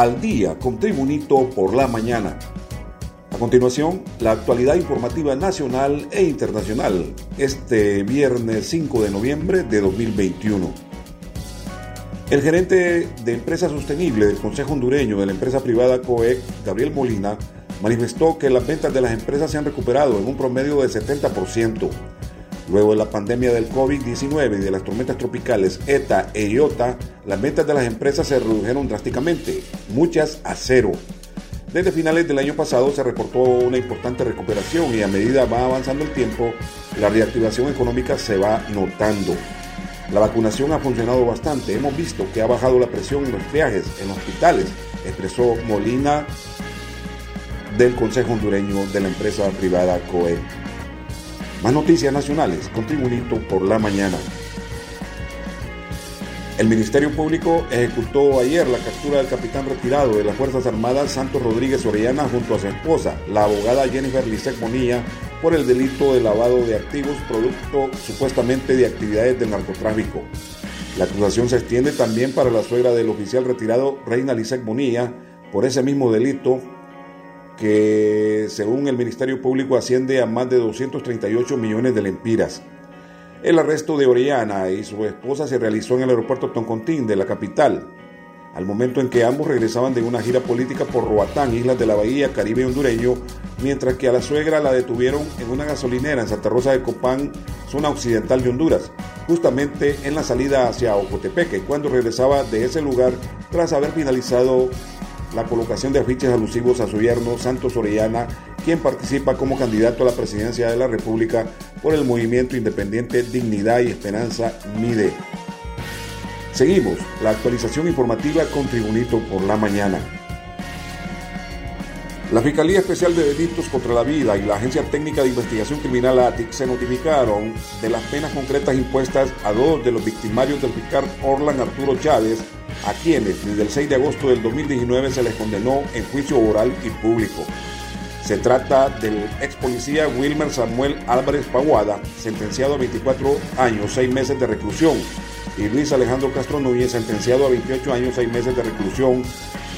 al día con Tribunito por la mañana. A continuación, la actualidad informativa nacional e internacional este viernes 5 de noviembre de 2021. El gerente de Empresa Sostenible del Consejo Hondureño de la empresa privada COEC, Gabriel Molina, manifestó que las ventas de las empresas se han recuperado en un promedio del 70%. Luego de la pandemia del COVID-19 y de las tormentas tropicales ETA e IOTA, las ventas de las empresas se redujeron drásticamente, muchas a cero. Desde finales del año pasado se reportó una importante recuperación y a medida va avanzando el tiempo, la reactivación económica se va notando. La vacunación ha funcionado bastante, hemos visto que ha bajado la presión en los viajes, en hospitales, expresó Molina del Consejo Hondureño de la empresa privada COE. Más noticias nacionales con Tribunito por la mañana. El Ministerio Público ejecutó ayer la captura del capitán retirado de las Fuerzas Armadas Santos Rodríguez Orellana junto a su esposa, la abogada Jennifer Lisek Bonilla, por el delito de lavado de activos producto supuestamente de actividades de narcotráfico. La acusación se extiende también para la suegra del oficial retirado Reina Lisek Bonilla por ese mismo delito que según el Ministerio Público asciende a más de 238 millones de lempiras. El arresto de Orellana y su esposa se realizó en el aeropuerto Toncontín de la capital, al momento en que ambos regresaban de una gira política por Roatán, Islas de la Bahía, Caribe hondureño, mientras que a la suegra la detuvieron en una gasolinera en Santa Rosa de Copán, zona occidental de Honduras, justamente en la salida hacia Ocotepeque, cuando regresaba de ese lugar tras haber finalizado la colocación de afiches alusivos a su yerno Santos Orellana, quien participa como candidato a la presidencia de la República por el movimiento independiente Dignidad y Esperanza MIDE. Seguimos la actualización informativa con Tribunito por la mañana. La Fiscalía Especial de Delitos contra la Vida y la Agencia Técnica de Investigación Criminal ATIC se notificaron de las penas concretas impuestas a dos de los victimarios del fiscal Orlan Arturo Chávez a quienes desde el 6 de agosto del 2019 se les condenó en juicio oral y público. Se trata del ex policía Wilmer Samuel Álvarez Paguada, sentenciado a 24 años, 6 meses de reclusión, y Luis Alejandro Castro Núñez, sentenciado a 28 años, 6 meses de reclusión,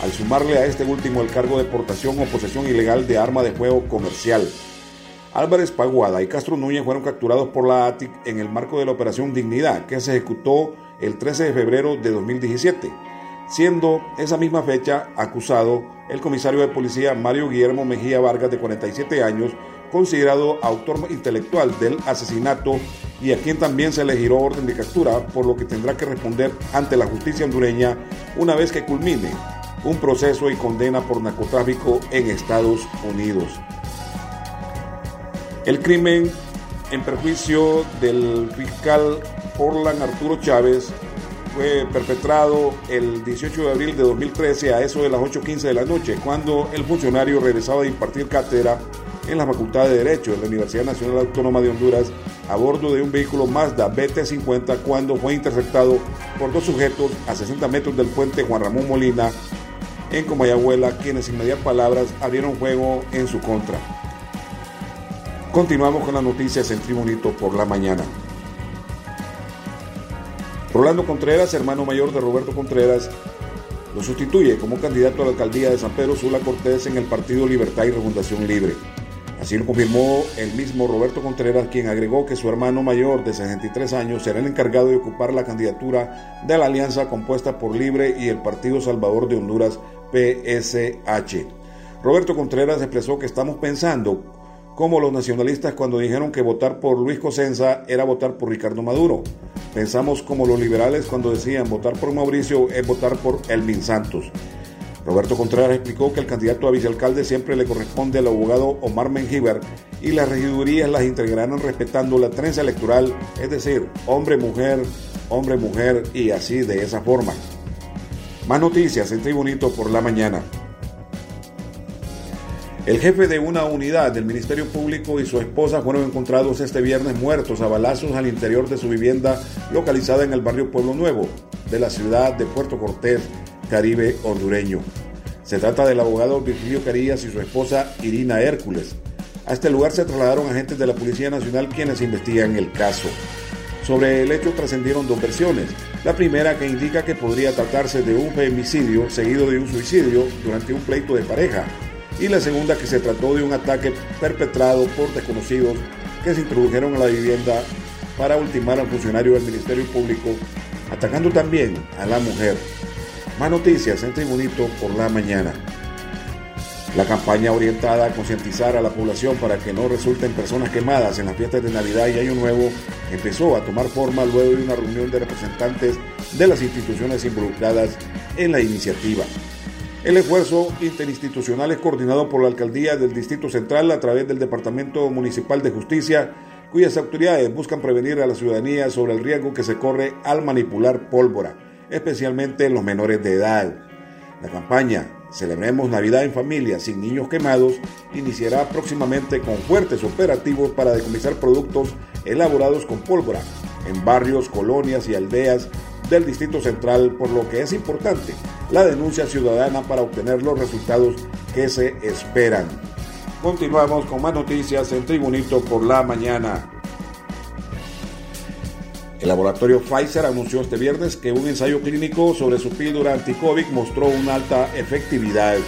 al sumarle a este último el cargo de portación o posesión ilegal de arma de fuego comercial. Álvarez Paguada y Castro Núñez fueron capturados por la ATIC en el marco de la Operación Dignidad, que se ejecutó el 13 de febrero de 2017, siendo esa misma fecha acusado el comisario de policía Mario Guillermo Mejía Vargas, de 47 años, considerado autor intelectual del asesinato y a quien también se le giró orden de captura, por lo que tendrá que responder ante la justicia hondureña una vez que culmine un proceso y condena por narcotráfico en Estados Unidos. El crimen en perjuicio del fiscal Orlan Arturo Chávez fue perpetrado el 18 de abril de 2013 a eso de las 8.15 de la noche, cuando el funcionario regresaba de impartir cátedra en la Facultad de Derecho de la Universidad Nacional Autónoma de Honduras a bordo de un vehículo Mazda BT-50 cuando fue interceptado por dos sujetos a 60 metros del puente Juan Ramón Molina en Comayagüela, quienes sin mediar palabras abrieron fuego en su contra. Continuamos con las noticias en Tribunito por la mañana. Rolando Contreras, hermano mayor de Roberto Contreras, lo sustituye como candidato a la alcaldía de San Pedro Sula Cortés en el Partido Libertad y Refundación Libre. Así lo confirmó el mismo Roberto Contreras, quien agregó que su hermano mayor de 63 años será el encargado de ocupar la candidatura de la alianza compuesta por Libre y el Partido Salvador de Honduras, PSH. Roberto Contreras expresó que estamos pensando como los nacionalistas cuando dijeron que votar por Luis Cosenza era votar por Ricardo Maduro. Pensamos como los liberales cuando decían votar por Mauricio es votar por Elvin Santos. Roberto Contreras explicó que el candidato a vicealcalde siempre le corresponde al abogado Omar Mengíbar y las regidurías las integrarán respetando la trenza electoral, es decir, hombre-mujer, hombre-mujer y así de esa forma. Más noticias en Tribunito por la mañana. El jefe de una unidad del Ministerio Público y su esposa fueron encontrados este viernes muertos a balazos al interior de su vivienda localizada en el barrio Pueblo Nuevo de la ciudad de Puerto Cortés, Caribe hondureño. Se trata del abogado Virgilio Carillas y su esposa Irina Hércules. A este lugar se trasladaron agentes de la Policía Nacional quienes investigan el caso. Sobre el hecho trascendieron dos versiones. La primera que indica que podría tratarse de un femicidio seguido de un suicidio durante un pleito de pareja. Y la segunda que se trató de un ataque perpetrado por desconocidos que se introdujeron a la vivienda para ultimar al funcionario del Ministerio Público, atacando también a la mujer. Más noticias en Tribunito por la mañana. La campaña orientada a concientizar a la población para que no resulten personas quemadas en las fiestas de Navidad y Año Nuevo empezó a tomar forma luego de una reunión de representantes de las instituciones involucradas en la iniciativa. El esfuerzo interinstitucional es coordinado por la Alcaldía del Distrito Central a través del Departamento Municipal de Justicia, cuyas autoridades buscan prevenir a la ciudadanía sobre el riesgo que se corre al manipular pólvora, especialmente en los menores de edad. La campaña Celebremos Navidad en familia sin niños quemados iniciará próximamente con fuertes operativos para decomisar productos elaborados con pólvora en barrios, colonias y aldeas del Distrito Central, por lo que es importante la denuncia ciudadana para obtener los resultados que se esperan. Continuamos con más noticias en Tribunito por la mañana. El laboratorio Pfizer anunció este viernes que un ensayo clínico sobre su píldora anti-COVID mostró una alta efectividad.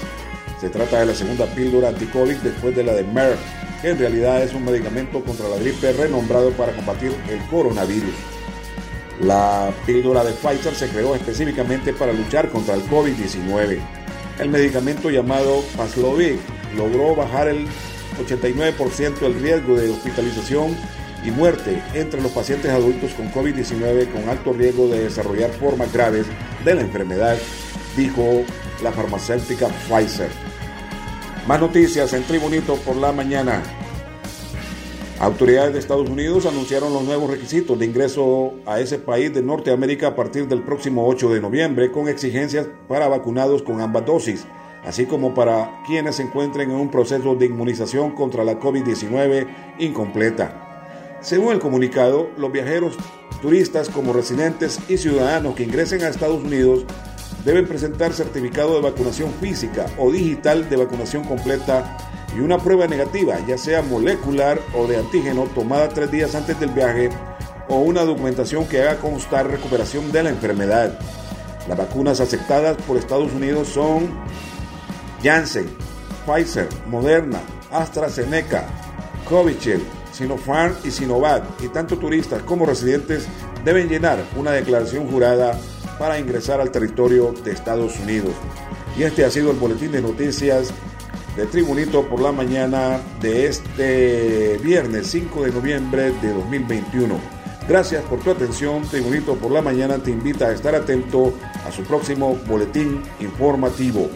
Se trata de la segunda píldora anti-COVID después de la de Merck, que en realidad es un medicamento contra la gripe renombrado para combatir el coronavirus. La píldora de Pfizer se creó específicamente para luchar contra el COVID-19. El medicamento llamado Paxlovid logró bajar el 89% el riesgo de hospitalización y muerte entre los pacientes adultos con COVID-19 con alto riesgo de desarrollar formas graves de la enfermedad, dijo la farmacéutica Pfizer. Más noticias en Tribunito por la mañana. Autoridades de Estados Unidos anunciaron los nuevos requisitos de ingreso a ese país de Norteamérica a partir del próximo 8 de noviembre, con exigencias para vacunados con ambas dosis, así como para quienes se encuentren en un proceso de inmunización contra la COVID-19 incompleta. Según el comunicado, los viajeros, turistas como residentes y ciudadanos que ingresen a Estados Unidos deben presentar certificado de vacunación física o digital de vacunación completa y una prueba negativa, ya sea molecular o de antígeno, tomada tres días antes del viaje o una documentación que haga constar recuperación de la enfermedad. Las vacunas aceptadas por Estados Unidos son Janssen, Pfizer, Moderna, AstraZeneca, Covishield, Sinopharm y Sinovac, y tanto turistas como residentes deben llenar una declaración jurada para ingresar al territorio de Estados Unidos. Y este ha sido el boletín de noticias de Tribunito por la mañana de este viernes 5 de noviembre de 2021. Gracias por tu atención. Tribunito por la mañana te invita a estar atento a su próximo boletín informativo.